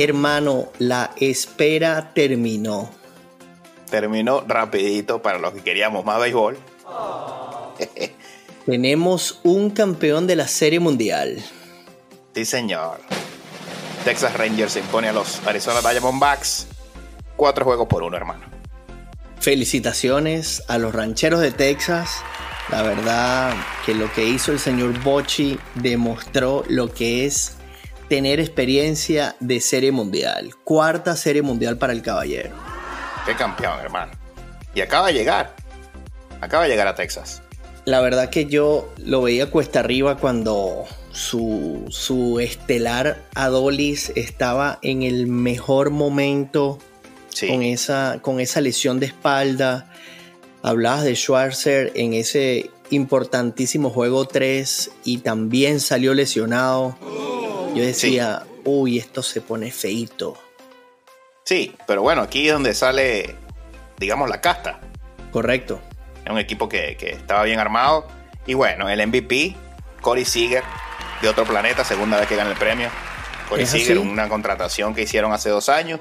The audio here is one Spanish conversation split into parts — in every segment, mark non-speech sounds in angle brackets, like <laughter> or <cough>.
Hermano, la espera terminó. Terminó rapidito para los que queríamos más béisbol. <laughs> Tenemos un campeón de la Serie Mundial. Sí, señor. Texas Rangers se impone a los Arizona Diamondbacks. Cuatro juegos por uno, hermano. Felicitaciones a los rancheros de Texas. La verdad que lo que hizo el señor Bocci demostró lo que es tener experiencia de serie mundial. Cuarta serie mundial para el caballero. Qué campeón, hermano. Y acaba de llegar. Acaba de llegar a Texas. La verdad que yo lo veía cuesta arriba cuando su, su estelar Adolis estaba en el mejor momento con, esa, con esa lesión de espalda. Hablabas de Schwarzer en ese importantísimo juego 3 y también salió lesionado. Yo decía, uy, esto se pone feito. Sí, pero bueno, aquí es donde sale, digamos, la casta. Correcto. Es un equipo que, estaba bien armado. Y bueno, el MVP, Corey Seager, de otro planeta, segunda vez que gana el premio. Corey Seager, una contratación que hicieron hace dos años.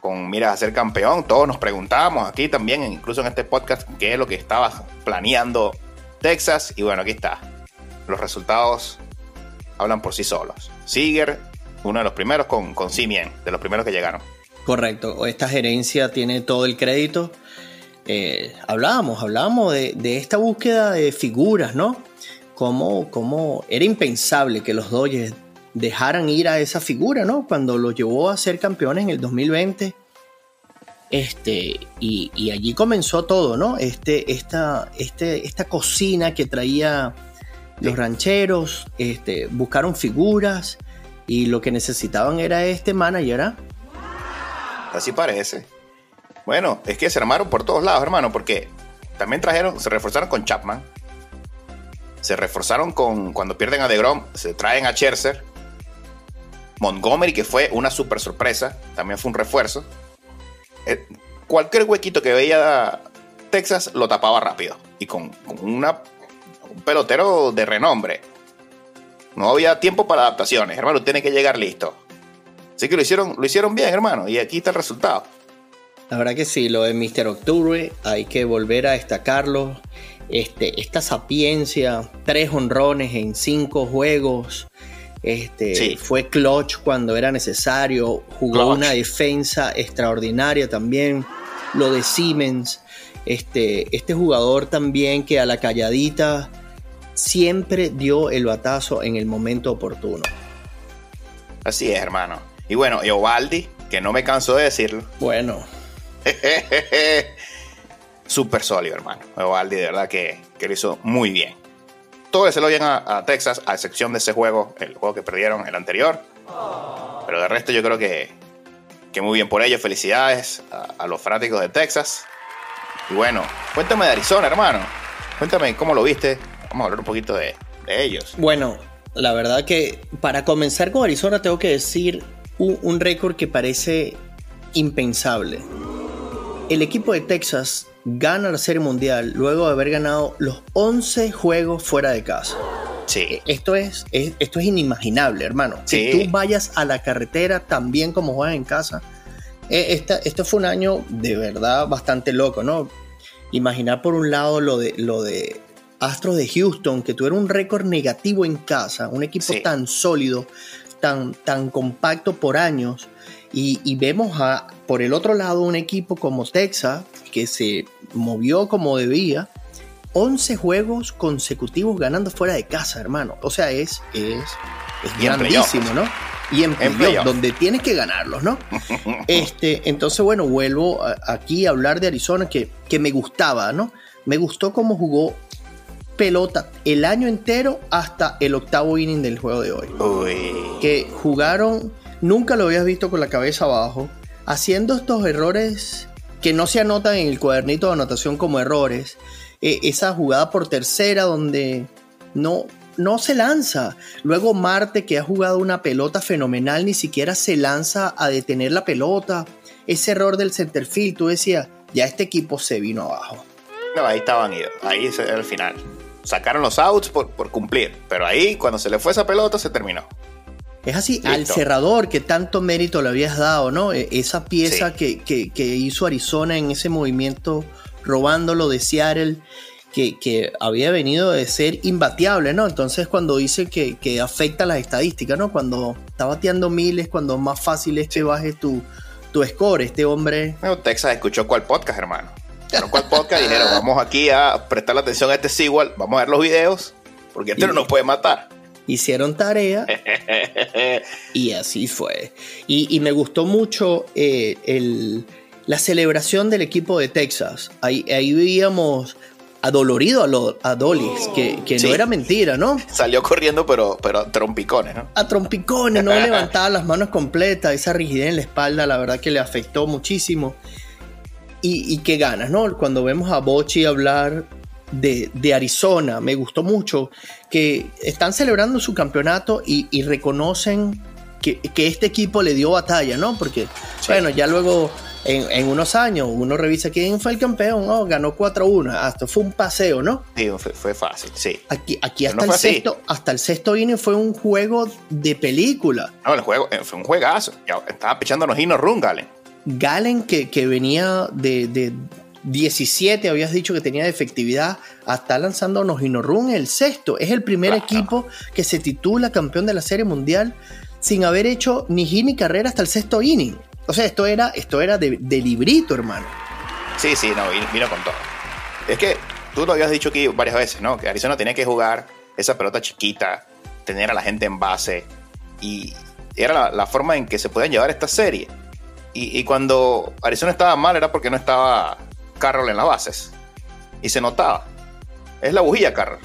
Con miras a ser campeón, todos nos preguntábamos aquí también, incluso en este podcast, qué es lo que estaba planeando Texas. Y bueno, aquí está. Los resultados hablan por sí solos. Seager, uno de los primeros con, con Simien, de los primeros que llegaron. Correcto, esta gerencia tiene todo el crédito. Eh, hablábamos, hablábamos de, esta búsqueda de figuras, ¿no? Como, era impensable que los Dodgers dejaran ir a esa figura, ¿no? Cuando lo llevó a ser campeones en el 2020. Este, y, y allí comenzó todo, ¿no? Este, esta, este, esta cocina que traía los rancheros este, buscaron figuras y lo que necesitaban era este manager. ¿ah? Así parece. Bueno, es que se armaron por todos lados, hermano, porque también trajeron, se reforzaron con Chapman. Se reforzaron con, cuando pierden a DeGrom, se traen a Scherzer. Montgomery, que fue una super sorpresa, también fue un refuerzo. Eh, cualquier huequito que veía Texas lo tapaba rápido. Y con, con una un pelotero de renombre. No había tiempo para adaptaciones, hermano, tiene que llegar listo. Así que lo hicieron, lo hicieron bien, hermano, y aquí está el resultado. La verdad que sí, lo de Mr. Octubre hay que volver a destacarlo. Este, esta sapiencia, tres honrones en cinco juegos. Este, Fue clutch cuando era necesario. Jugó una defensa extraordinaria también. Lo de Siemens. Este, este jugador también que a la calladita siempre dio el batazo en el momento oportuno. Así es, hermano. Y bueno, Eovaldi, que no me canso de decirlo. Bueno. <laughs> Súper sólido, hermano. Eovaldi, de verdad que, lo hizo muy bien. Todo se lo bien a, Texas, a excepción de ese juego, el juego que perdieron, el anterior. Pero de resto yo creo que, que muy bien por ellos. Felicidades a, los fanáticos de Texas. Y bueno, cuéntame de Arizona, hermano. Cuéntame cómo lo viste vamos a hablar un poquito de, ellos. Bueno, la verdad que para comenzar con Arizona tengo que decir un, récord que parece impensable. El equipo de Texas gana la Serie Mundial luego de haber ganado los 11 juegos fuera de casa. Sí. Esto es, esto es inimaginable, hermano. Si tú vayas a la carretera también como juegas en casa. Eh, esto fue un año de verdad bastante loco, ¿no? Imaginar por un lado lo de, lo de Astros de Houston, que tuvieron un récord negativo en casa, un equipo tan sólido, tan, tan compacto por años, y, vemos a, por el otro lado un equipo como Texas, que se movió como debía, 11 juegos consecutivos ganando fuera de casa, hermano. O sea, es, es, grandísimo, ¿no? Y en, donde tienes que ganarlos, ¿no? <laughs> este, entonces, bueno, vuelvo aquí a hablar de Arizona, que, que me gustaba, ¿no? Me gustó cómo jugó pelota el año entero hasta el octavo inning del juego de hoy. Que jugaron, nunca lo habías visto con la cabeza abajo, haciendo estos errores que no se anotan en el cuadernito de anotación como errores. Eh, esa jugada por tercera donde no, no se lanza. Luego Marte, que ha jugado una pelota fenomenal, ni siquiera se lanza a detener la pelota. Ese error del centerfield, tú decías, ya este equipo se vino abajo. No, ahí estaban idos. Ahí es el final. Sacaron los outs por, cumplir. Pero ahí, cuando se le fue esa pelota, se terminó. Es así, al cerrador que tanto mérito le habías dado, ¿no? E, esa pieza que, hizo Arizona en ese movimiento robándolo de Seattle que, había venido de ser imbateable, ¿no? Entonces cuando dice que, afecta las estadísticas, ¿no? Cuando está bateando miles, cuando más fácil es que bajes tu, tu score, este hombre... Bueno, Texas escuchó cuál podcast, hermano. cuál podcast dijeron, vamos aquí a prestar atención a este Seawall, vamos a ver los videos, porque este no nos puede matar. Hicieron tarea <laughs> y así fue. Y, me gustó mucho eh, el, la celebración del equipo de Texas. Ahí, ahí veíamos adolorido a, a Dolis, que, no era mentira, ¿no? Salió corriendo, pero, pero a trompicones, ¿no? A trompicones, no <laughs> levantaba las manos completas, esa rigidez en la espalda, la verdad que le afectó muchísimo. Y, qué ganas, ¿no? Cuando vemos a Bochi hablar de, Arizona, me gustó mucho que están celebrando su campeonato y, reconocen que, este equipo le dio batalla, ¿no? Porque, bueno, ya luego en, unos años uno revisa quién fue el campeón, oh, ganó 4-1, hasta fue un paseo, ¿no? Sí, fue, fácil, sí. Aquí, aquí hasta, el sexto, hasta el sexto inning fue un juego de película. No, el juego eh, fue un juegazo. Estaba pichándonos Hino Run, Galen. Galen que, que venía de, de 17 habías dicho que tenía de efectividad, hasta lanzando Hino Run el sexto. Es el primer equipo que se titula campeón de la Serie Mundial sin haber hecho ni hit ni carrera hasta el sexto inning. O sea, esto era, esto era de, librito, hermano. Sí, sí, no, vino, con todo. Es que tú lo habías dicho aquí varias veces, ¿no? Que Arizona tenía que jugar esa pelota chiquita, tener a la gente en base. Y era la, forma en que se podían llevar esta serie. Y, cuando Arizona estaba mal era porque no estaba Carroll en las bases. Y se notaba. Es la bujía, Carroll.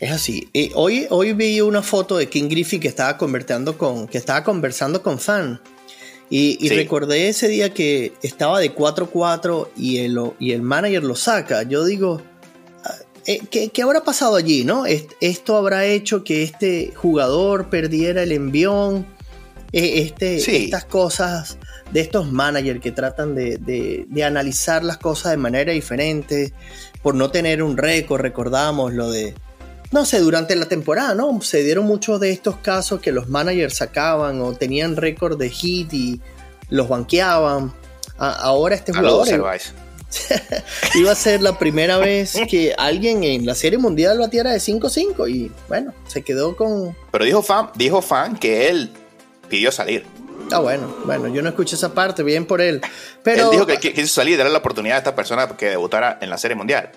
Es así. hoy, hoy vi una foto de King Griffey que estaba conversando con, que estaba conversando con fan. Y, recordé ese día que estaba de 4-4 y el, y el manager lo saca. Yo digo, ah, eh, ¿qué, ¿qué, habrá pasado allí? ¿no? Esto habrá hecho que este jugador perdiera el envión. Eh, este, Estas cosas de estos managers que tratan de, de, analizar las cosas de manera diferente, por no tener un récord, recordamos lo de no sé, durante la temporada, ¿no? Se dieron muchos de estos casos que los managers sacaban o tenían récord de hit y los banqueaban. ahora este jugador <laughs> iba a ser la primera vez que alguien en la Serie Mundial batiera de 5-5 y bueno, se quedó con... Pero dijo fan, dijo fan que él pidió salir. Ah, bueno, bueno, yo no escuché esa parte, bien por él. Pero... Él dijo que quiso salir, darle la oportunidad a esta persona que debutara en la Serie Mundial.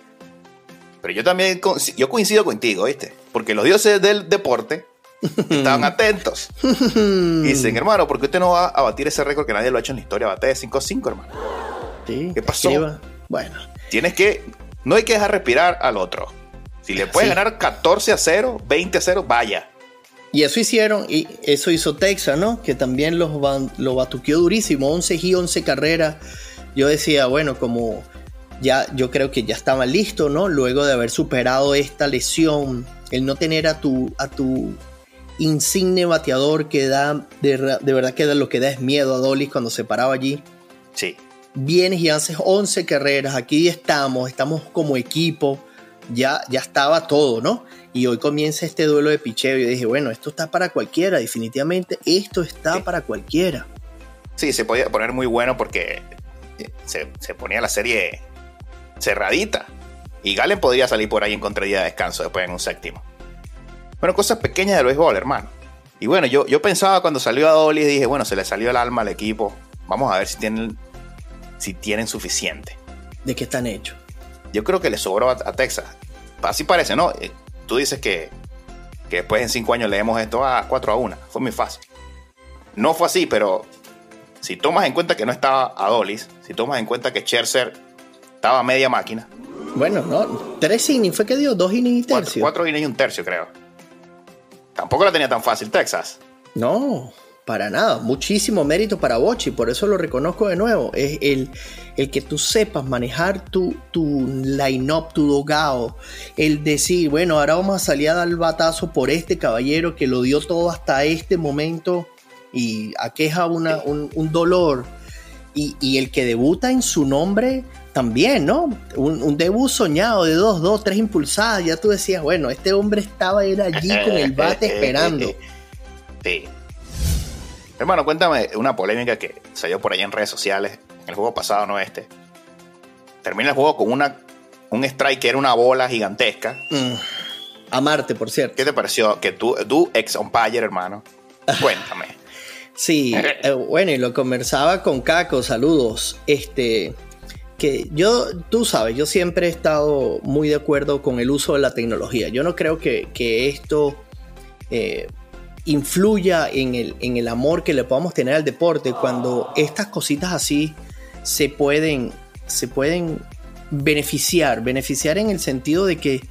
Pero yo también yo coincido contigo, ¿viste? Porque los dioses del deporte <laughs> estaban atentos. y dicen, hermano, ¿por qué usted no va a batir ese récord que nadie lo ha hecho en la historia? Bate de 5-5, hermano. Sí, ¿Qué pasó? Bueno. Tienes que. No hay que dejar respirar al otro. Si le puedes ganar 14 a 0, 20 a 0, vaya. Y eso hicieron, y eso hizo Texas, ¿no? Que también los, lo batuqueó durísimo, 11 y 11 carreras. Yo decía, bueno, como ya yo creo que ya estaba listo, ¿no? Luego de haber superado esta lesión, el no tener a tu, a tu insigne bateador que da, de, verdad que lo que da es miedo a Dolly cuando se paraba allí. Sí. Vienes y haces 11 carreras, aquí estamos, estamos como equipo, ya, ya estaba todo, ¿no? Y hoy comienza este duelo de picheo y dije, bueno, esto está para cualquiera, definitivamente esto está para cualquiera. Sí, se podía poner muy bueno porque se, se ponía la serie cerradita. Y Galen podría salir por ahí en contradía de descanso después en un séptimo. Bueno, cosas pequeñas del béisbol, hermano. Y bueno, yo, yo pensaba cuando salió a Dolly, dije, bueno, se le salió el alma al equipo. Vamos a ver si tienen, si tienen suficiente. ¿De qué están hechos? Yo creo que le sobró a, Texas. Así parece, ¿no? Eh, tú dices que, que después en cinco años leemos esto a 4 a 1. Fue muy fácil. No fue así, pero si tomas en cuenta que no estaba Adolis, si tomas en cuenta que Scherzer estaba media máquina. Bueno, no, tres innings fue que dio, dos innings y tercio. Cuatro, innings y un tercio, creo. Tampoco la tenía tan fácil Texas. No, para nada. Muchísimo mérito para Bochi, por eso lo reconozco de nuevo. Es el, el que tú sepas manejar tu, tu line-up, tu dogado. El decir, bueno, ahora vamos a salir a dar batazo por este caballero que lo dio todo hasta este momento y aqueja una, un, un dolor. Y, y, el que debuta en su nombre también, ¿no? Un, debut soñado de dos, dos, tres impulsadas. Ya tú decías, bueno, este hombre estaba era allí con el bate <laughs> esperando. Sí. Hermano, cuéntame una polémica que salió por ahí en redes sociales, en el juego pasado, no este. Termina el juego con una, un strike que era una bola gigantesca. Mm. A Marte, por cierto. ¿Qué te pareció? Que tú, tú ex umpire, hermano. <laughs> Cuéntame. sí, <laughs> eh, bueno, y lo conversaba con Caco, saludos. Este, que yo, tú sabes, yo siempre he estado muy de acuerdo con el uso de la tecnología. Yo no creo que, esto eh, influya en el, en el amor que le podamos tener al deporte cuando estas cositas así se pueden, se pueden beneficiar, beneficiar en el sentido de que,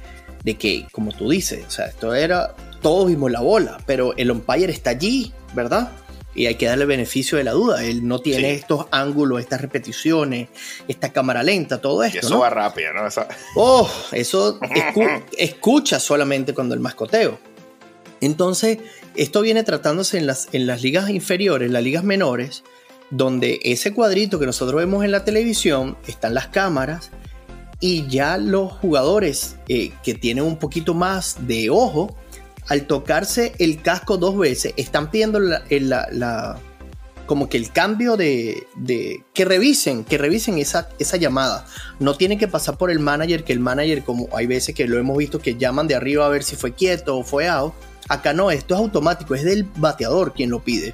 de que, como tú dices, o sea, esto era, todos vimos la bola, pero el umpire está allí, ¿verdad? Y hay que darle beneficio de la duda. Él no tiene estos ángulos, estas repeticiones, esta cámara lenta, todo esto. eso va rápido, ¿no? Eso... Oh, eso <laughs> escucha solamente cuando el mascoteo. Entonces, esto viene tratándose en las, en las ligas inferiores, las ligas menores, donde ese cuadrito que nosotros vemos en la televisión están las cámaras y ya los jugadores eh, que tienen un poquito más de ojo al tocarse el casco dos veces, están pidiendo la, como que el cambio de, que revisen, que revisen esa, esa llamada. No tiene que pasar por el manager, que el manager, como hay veces que lo hemos visto, que llaman de arriba a ver si fue quieto o fue out. Acá no, esto es automático, es del bateador quien lo pide.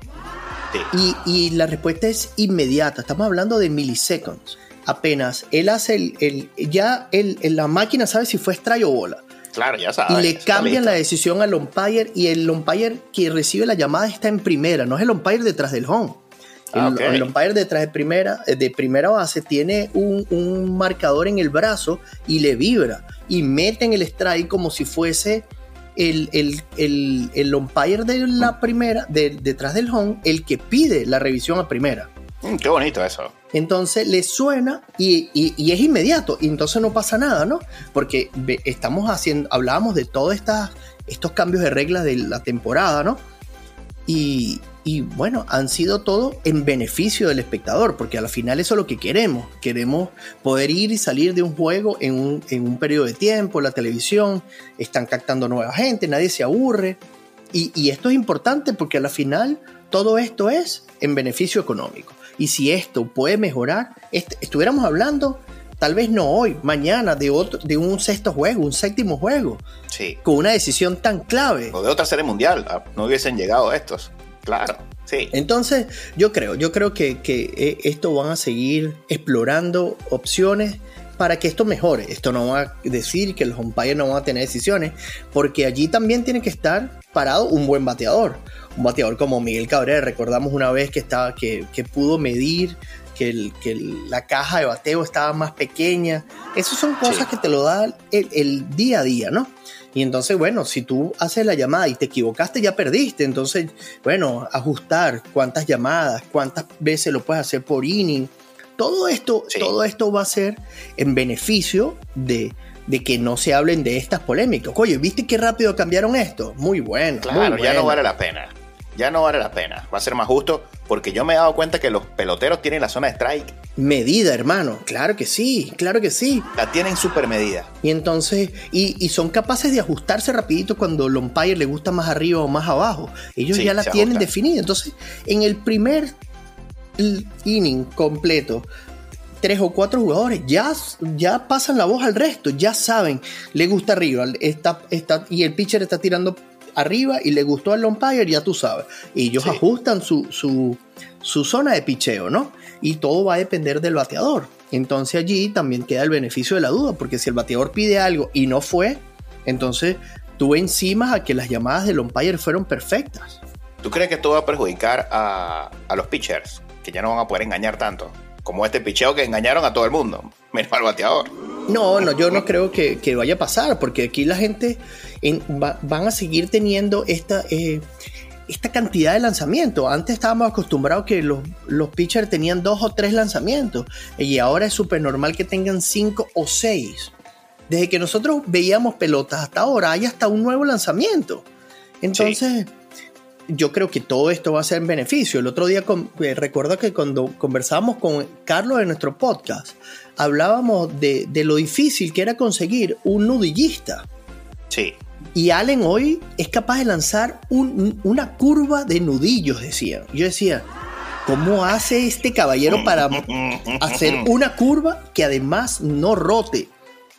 Y, la respuesta es inmediata, estamos hablando de miliseconds. Apenas él hace el, el ya el, la máquina sabe si fue strike o bola. Claro, ya sabes. Y le cambian la decisión al umpire y el umpire que recibe la llamada está en primera, no es el umpire detrás del home. El, ah, el, umpire detrás de primera, de primera base tiene un, marcador en el brazo y le vibra y mete en el strike como si fuese el, el umpire de la primera, de, detrás del home, el que pide la revisión a primera. Mm, qué bonito eso. Entonces le suena y, es inmediato, y entonces no pasa nada, ¿no? Porque estamos haciendo, hablábamos de todos estos cambios de reglas de la temporada, ¿no? Y, bueno, han sido todo en beneficio del espectador, porque al final eso es lo que queremos. Queremos poder ir y salir de un juego en un, en un periodo de tiempo, la televisión, están captando nueva gente, nadie se aburre. Y, y esto es importante porque al final todo esto es en beneficio económico. Y si esto puede mejorar, estuviéramos hablando, tal vez no hoy, mañana, de, otro, de un sexto juego, un séptimo juego. Sí. Con una decisión tan clave. O de otra serie mundial, ah, no hubiesen llegado estos. Claro. Sí. Entonces, yo creo, yo creo que, que eh, esto van a seguir explorando opciones para que esto mejore. Esto no va a decir que los umpires no van a tener decisiones, porque allí también tiene que estar parado un buen bateador un bateador como Miguel Cabrera. Recordamos una vez que, estaba, que, pudo medir que, el, que la caja de bateo estaba más pequeña. Esas son cosas que te lo da el, día a día, ¿no? Y entonces, bueno, si tú haces la llamada y te equivocaste, ya perdiste. Entonces, bueno, ajustar cuántas llamadas, cuántas veces lo puedes hacer por inning. Todo esto, todo esto va a ser en beneficio de, de que no se hablen de estas polémicas. Oye, ¿viste qué rápido cambiaron esto? Muy bueno. Claro, ya no vale la pena ya no vale la pena. Va a ser más justo porque yo me he dado cuenta que los peloteros tienen la zona de strike. Medida, hermano. Claro que sí, claro que sí. La tienen super medida. Y entonces, y, son capaces de ajustarse rapidito cuando el umpire le gusta más arriba o más abajo. Ellos ya la tienen definida. Entonces, en el primer inning completo, tres o cuatro jugadores ya, ya pasan la voz al resto, ya saben, le gusta arriba, está, está, y el pitcher está tirando arriba y le gustó al umpire, ya tú sabes. Y ellos ajustan su, su, zona de picheo, ¿no? Y todo va a depender del bateador. Entonces allí también queda el beneficio de la duda, porque si el bateador pide algo y no fue, entonces tú encima a que las llamadas del umpire fueron perfectas. ¿Tú crees que esto va a perjudicar a, a los pitchers? Que ya no van a poder engañar tanto. Como este picheo que engañaron a todo el mundo, menos al bateador. No, no, yo no creo que, vaya a pasar, porque aquí la gente van a seguir teniendo esta, eh, esta cantidad de lanzamientos. Antes estábamos acostumbrados que los, los pitchers tenían dos o tres lanzamientos y ahora es súper normal que tengan cinco o seis. Desde que nosotros veíamos pelotas hasta ahora hay hasta un nuevo lanzamiento. Entonces, yo creo que todo esto va a ser en beneficio. El otro día eh, recuerdo que cuando conversábamos con Carlos en nuestro podcast, hablábamos de, lo difícil que era conseguir un nudillista. Sí. Y Allen hoy es capaz de lanzar una curva de nudillos, decía. Yo decía, ¿cómo hace este caballero para <laughs> hacer una curva que además no rote?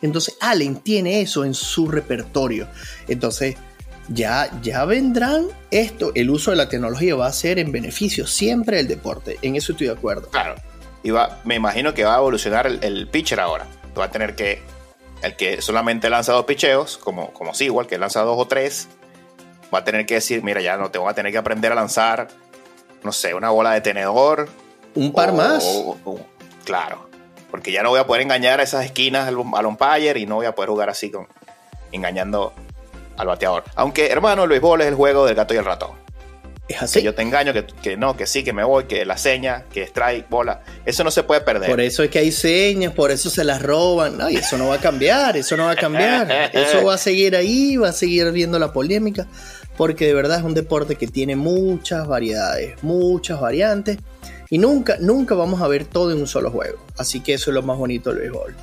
Entonces Allen tiene eso en su repertorio. Entonces ya, ya vendrán esto. El uso de la tecnología va a ser en beneficio siempre del deporte. En eso estoy de acuerdo. Claro. Y va, me imagino que va a evolucionar el, pitcher ahora. Va a tener que. El que solamente lanza dos picheos, como, como sí, igual que lanza dos o tres, va a tener que decir: Mira, ya no te voy a tener que aprender a lanzar, no sé, una bola de tenedor. Un par más. claro. Porque ya no voy a poder engañar a esas esquinas al, al umpire y no voy a poder jugar así con engañando al bateador. Aunque, hermano, el béisbol es el juego del gato y el ratón. Es así. Que yo te engaño, que, no, que sí, que me voy, que la seña, que strike, bola. Eso no se puede perder. Por eso es que hay señas, por eso se las roban. No, y eso no va a cambiar, eso no va a cambiar. <laughs> eso va a seguir ahí, va a seguir viendo la polémica. Porque de verdad es un deporte que tiene muchas variedades, muchas variantes. Y nunca, nunca vamos a ver todo en un solo juego. Así que eso es lo más bonito del béisbol.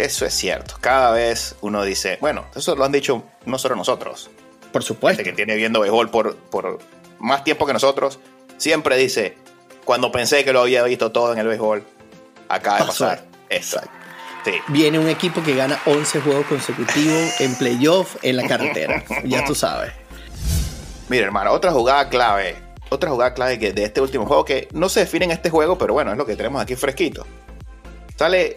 Eso es cierto. Cada vez uno dice, bueno, eso lo han dicho no solo nosotros. Por supuesto. que tiene viendo béisbol por, por más tiempo que nosotros, siempre dice, cuando pensé que lo había visto todo en el béisbol, acaba de pasar esto. Viene un equipo que gana 11 juegos consecutivos en playoff en la carretera. ya tú sabes. Mira, hermano, otra jugada clave. Otra jugada clave que de este último juego que no se define en este juego, pero bueno, es lo que tenemos aquí fresquito. Sale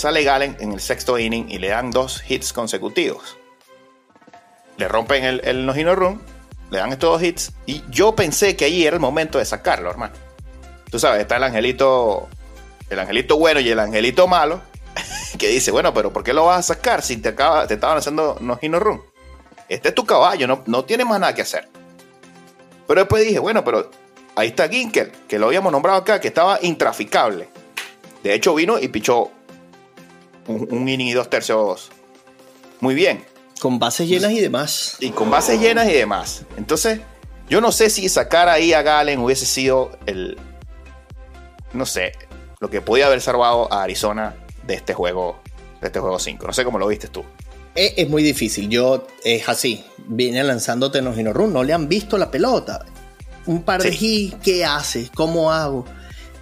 Sale Galen en el sexto inning y le dan dos hits consecutivos. Le rompen el, el no run, le dan estos dos hits y yo pensé que ahí era el momento de sacarlo, hermano. Tú sabes, está el angelito, el angelito bueno y el angelito malo, <laughs> que dice, bueno, pero ¿por qué lo vas a sacar si te, acaba, te estaban haciendo no run? Este es tu caballo, no, no tiene más nada que hacer. Pero después dije, bueno, pero ahí está Ginkel, que lo habíamos nombrado acá, que estaba intraficable. De hecho, vino y pichó un, inning y dos tercios muy bien. Con bases llenas y demás. Y con bases llenas y demás. Entonces, yo no sé si sacar ahí a Galen hubiese sido el. No sé, lo que podía haber salvado a Arizona de este juego, de este juego 5. No sé cómo lo viste tú. Es, muy difícil. Yo, es así. Viene lanzándote en los Run. No le han visto la pelota. Un par de hits, ¿qué hace? ¿Cómo hago?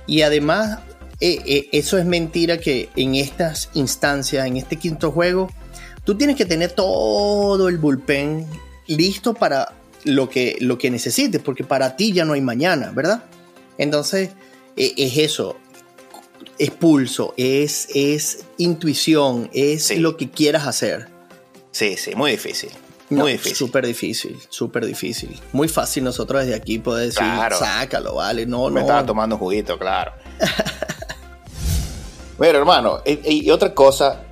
Y además, eh, eh, eso es mentira que en estas instancias, en este quinto juego, tú tienes que tener todo el bullpen listo para lo que, lo que necesites, porque para ti ya no hay mañana, ¿verdad? Entonces, e, es eso, es pulso, es, es intuición, es lo que quieras hacer. Sí, sí, muy difícil. Muy difícil. Súper difícil, súper difícil. Muy fácil nosotros desde aquí poder decir, sácalo, vale. No, Me estaba tomando juguito, claro. <laughs> Bueno, hermano, y, otra cosa,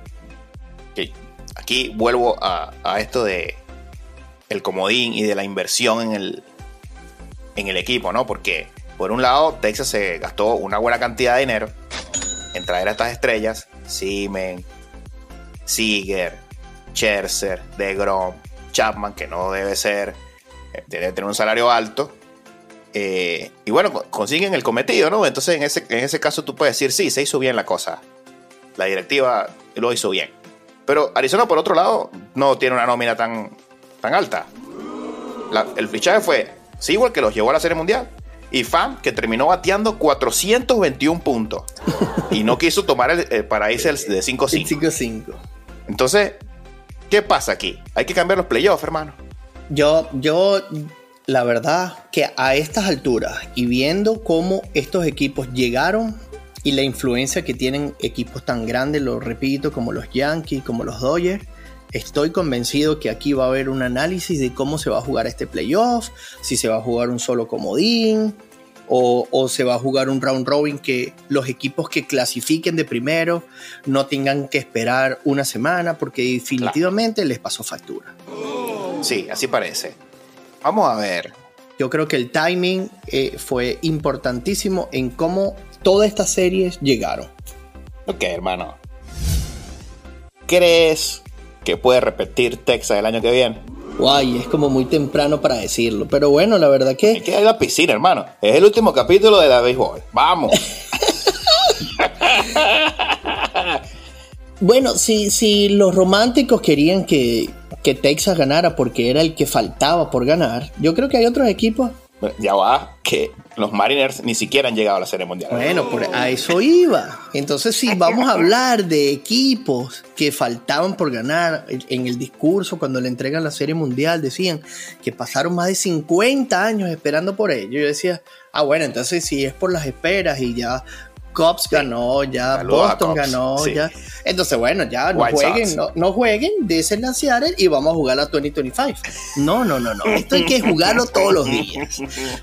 que aquí vuelvo a, esto de el comodín y de la inversión en el, en el equipo, ¿no? Porque por un lado, Texas se gastó una buena cantidad de dinero en traer a estas estrellas, Simen, Seager, Scherzer, DeGrom, Chapman, que no debe ser, eh, debe tener un salario alto, eh, y bueno, consiguen el cometido, ¿no? Entonces en ese, en ese caso tú puedes decir, sí, se hizo bien la cosa. La directiva lo hizo bien. Pero Arizona, por otro lado, no tiene una nómina tan, tan alta. el fichaje fue igual que los llevó a la Serie Mundial. Y Fan, que terminó bateando 421 puntos. y no quiso tomar el, para irse de 5-5. Entonces, ¿qué pasa aquí? Hay que cambiar los playoffs, hermano. Yo, yo la verdad que a estas alturas y viendo cómo estos equipos llegaron y la influencia que tienen equipos tan grandes, lo repito, como los Yankees, como los Dodgers, estoy convencido que aquí va a haber un análisis de cómo se va a jugar este playoff, si se va a jugar un solo comodín o, o se va a jugar un round robin que los equipos que clasifiquen de primero no tengan que esperar una semana porque definitivamente les pasó factura. Sí, así parece. Vamos a ver. Yo creo que el timing eh, fue importantísimo en cómo todas estas series llegaron. Ok, hermano. ¿Crees que puede repetir Texas el año que viene? Guay, es como muy temprano para decirlo. Pero bueno, la verdad que. Es que hay la piscina, hermano. Es el último capítulo de la béisbol. Vamos. <laughs> bueno, si, si los románticos querían que, que Texas ganara porque era el que faltaba por ganar, yo creo que hay otros equipos ya va, que los Mariners ni siquiera han llegado a la Serie Mundial. Bueno, por a eso iba. Entonces, si vamos a hablar de equipos que faltaban por ganar, en el discurso, cuando le entregan la Serie Mundial, decían que pasaron más de 50 años esperando por ello. Yo decía, ah, bueno, entonces si es por las esperas y ya Cubs ganó, ya Boston ganó, ya. Entonces, bueno, ya no jueguen, no, no, jueguen, desen la Seattle y vamos a jugar la 2025. No, no, no, no. Esto hay que jugarlo todos los días.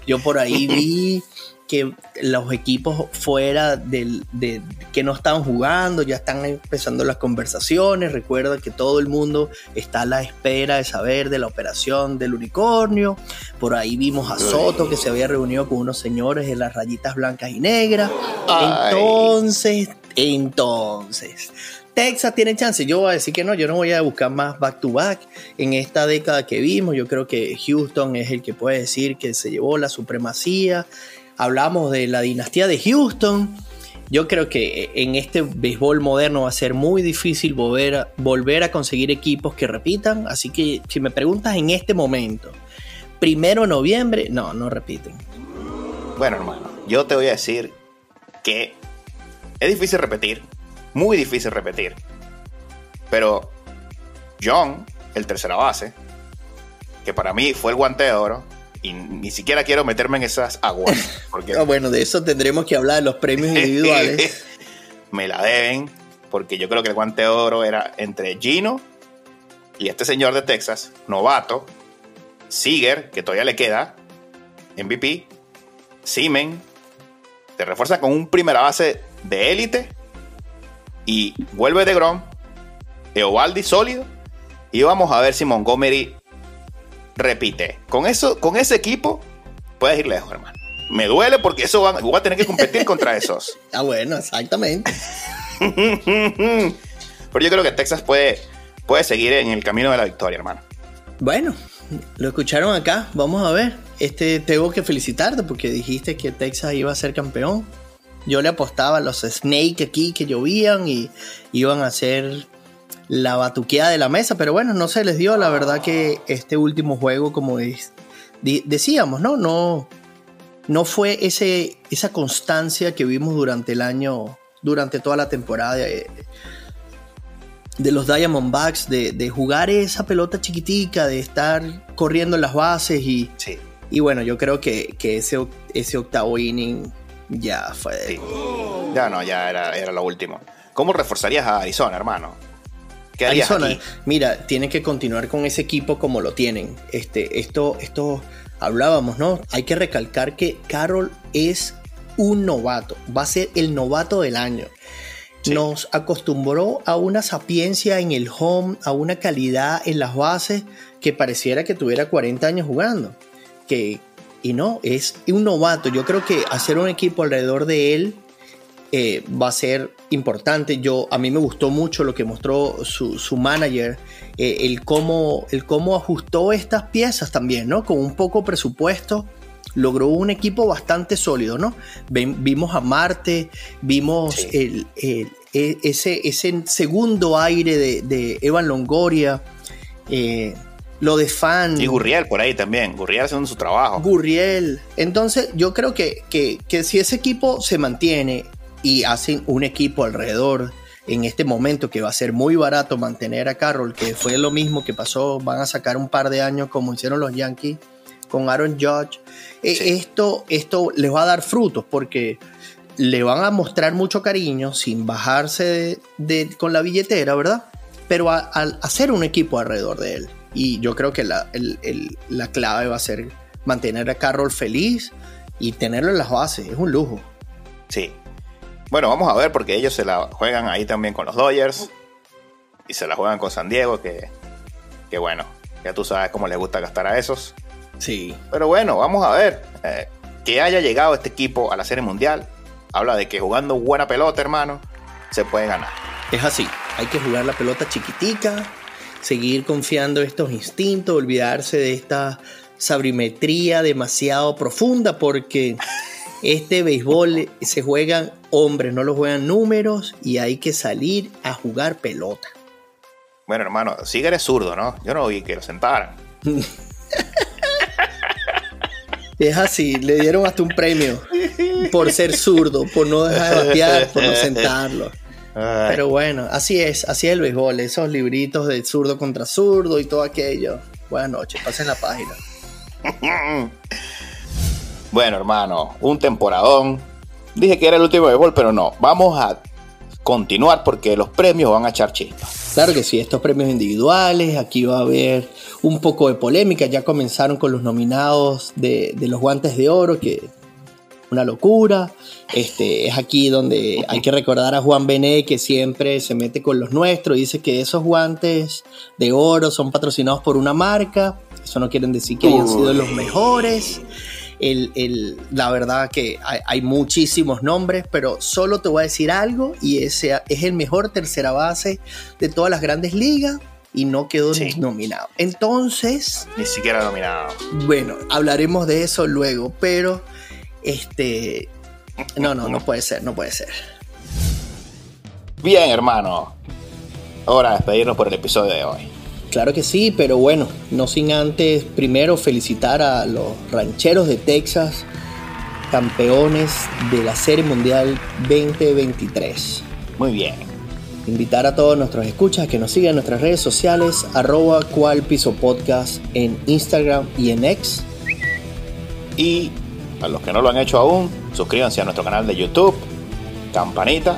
Yo por ahí vi que los equipos fuera del, de, que no estaban jugando, ya están empezando las conversaciones. Recuerda que todo el mundo está a la espera de saber de la operación del unicornio. Por ahí vimos a Soto que se había reunido con unos señores de las rayitas blancas y negras. Entonces, entonces, Texas tiene chance. Yo voy a decir que no, yo no voy a buscar más back to back en esta década que vimos. Yo creo que Houston es el que puede decir que se llevó la supremacía hablamos de la dinastía de Houston. Yo creo que en este béisbol moderno va a ser muy difícil volver a, volver a conseguir equipos que repitan. Así que si me preguntas en este momento, primero de noviembre, no, no repiten. Bueno, hermano, yo te voy a decir que es difícil repetir, muy difícil repetir. Pero John, el tercera base, que para mí fue el guante de oro, y ni siquiera quiero meterme en esas aguas. <laughs> Porque ah, bueno, de eso tendremos que hablar, de los premios <laughs> individuales. <laughs> me la deben, porque yo creo que el guante de oro era entre Gino y este señor de Texas, novato, Seager, que todavía le queda, MVP, Simen, te refuerza con un primera base de élite y vuelve de Grom, Eovaldi sólido, y vamos a ver si Montgomery repite. Con eso, con ese equipo, puedes ir lejos, hermano. Me duele porque eso va, voy a tener que competir <laughs> contra esos. Ah, bueno, exactamente. <laughs> Pero yo creo que Texas puede, puede seguir en el camino de la victoria, hermano. Bueno, lo escucharon acá. Vamos a ver. Este, tengo que felicitarte porque dijiste que Texas iba a ser campeón. Yo le apostaba a los Snake aquí que llovían y iban a ser la batuqueada de la mesa, pero bueno, no se les dio. La verdad que este último juego, como decíamos, ¿no? No, no fue ese, esa constancia que vimos durante el año, durante toda la temporada de, los Diamondbacks, de, de jugar esa pelota chiquitica, de estar corriendo en las bases y, y bueno, yo creo que, ese, ese octavo inning ya fue... Ya no, ya era, era lo último. ¿Cómo reforzarías a Arizona, hermano? Arizona, mira, tienen que continuar con ese equipo como lo tienen. Este, esto, esto hablábamos, ¿no? Hay que recalcar que Carroll es un novato, va a ser el novato del año. Nos acostumbró a una sapiencia en el home, a una calidad en las bases que pareciera que tuviera 40 años jugando. Que, y no, es un novato. Yo creo que hacer un equipo alrededor de él eh, va a ser importante. Yo, a mí me gustó mucho lo que mostró su, manager, eh, el, cómo, el cómo ajustó estas piezas también, ¿no? Con un poco presupuesto logró un equipo bastante sólido, ¿no? vimos a Marte, vimos el, e, ese, ese, segundo aire de, Evan Longoria, eh, lo de Fan. Y Gurriel por ahí también, Gurriel haciendo su trabajo. Gurriel. Entonces yo creo que, que, que si ese equipo se mantiene y hacen un equipo alrededor en este momento que va a ser muy barato mantener a Carroll, que fue lo mismo que pasó, van a sacar un par de años como hicieron los Yankees con Aaron Judge. E, esto, esto les va a dar frutos porque le van a mostrar mucho cariño sin bajarse de, con la billetera, ¿verdad? Pero al hacer un equipo alrededor de él. Y yo creo que la, la clave va a ser mantener a Carroll feliz y tenerlo en las bases. Es un lujo. Sí, bueno, vamos a ver porque ellos se la juegan ahí también con los Dodgers y se la juegan con San Diego, que, que bueno, ya tú sabes cómo les gusta gastar a esos. Sí. Pero bueno, vamos a ver. Eh, que haya llegado este equipo a la Serie Mundial habla de que jugando buena pelota, hermano, se puede ganar. Es así. Hay que jugar la pelota chiquitica, seguir confiando en estos instintos, olvidarse de esta sabrimetría demasiado profunda porque este béisbol se juegan hombres, no lo juegan números y hay que salir a jugar pelota. Bueno, hermano, sí que eres zurdo, ¿no? Yo no vi que lo sentaran. <laughs> Es así, le dieron hasta un premio por ser zurdo, por no dejar de batear, por no sentarlo. Pero bueno, así es, así es el béisbol, esos libritos de zurdo contra zurdo y todo aquello. Buenas noches, pasen la página. <laughs> bueno, hermano, un temporadón. Dije que era el último béisbol, pero no. Vamos a continuar porque los premios van a echar chispas. Claro que sí, estos premios individuales, aquí va a haber un poco de polémica, ya comenzaron con los nominados de, los guantes de oro, que una locura. Este, es aquí donde hay que recordar a Juan Bené que siempre se mete con los nuestros, dice que esos guantes de oro son patrocinados por una marca, eso no quieren decir que hayan sido los mejores la verdad que hay, muchísimos nombres, pero solo te voy a decir algo y ese es el mejor tercera base de todas las grandes ligas y no quedó nominado. Entonces... Ni siquiera nominado. Bueno, hablaremos de eso luego, pero este... No, no, no puede ser, no puede ser. Bien, hermano. Ahora despedirnos por el episodio de hoy. Claro que sí, pero bueno, no sin antes primero felicitar a los rancheros de Texas, campeones de la Serie Mundial 2023. Muy bien. Invitar a todos nuestros escuchas que nos sigan en nuestras redes sociales, arroba cual piso podcast en Instagram y en X. Y a los que no lo han hecho aún, suscríbanse a nuestro canal de YouTube, campanita.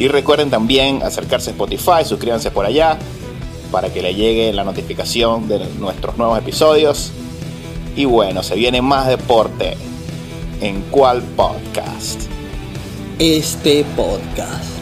Y recuerden también acercarse a Spotify, suscríbanse por allá, para que le llegue la notificación de nuestros nuevos episodios. Y bueno, se viene más deporte. ¿En cuál podcast? Este podcast.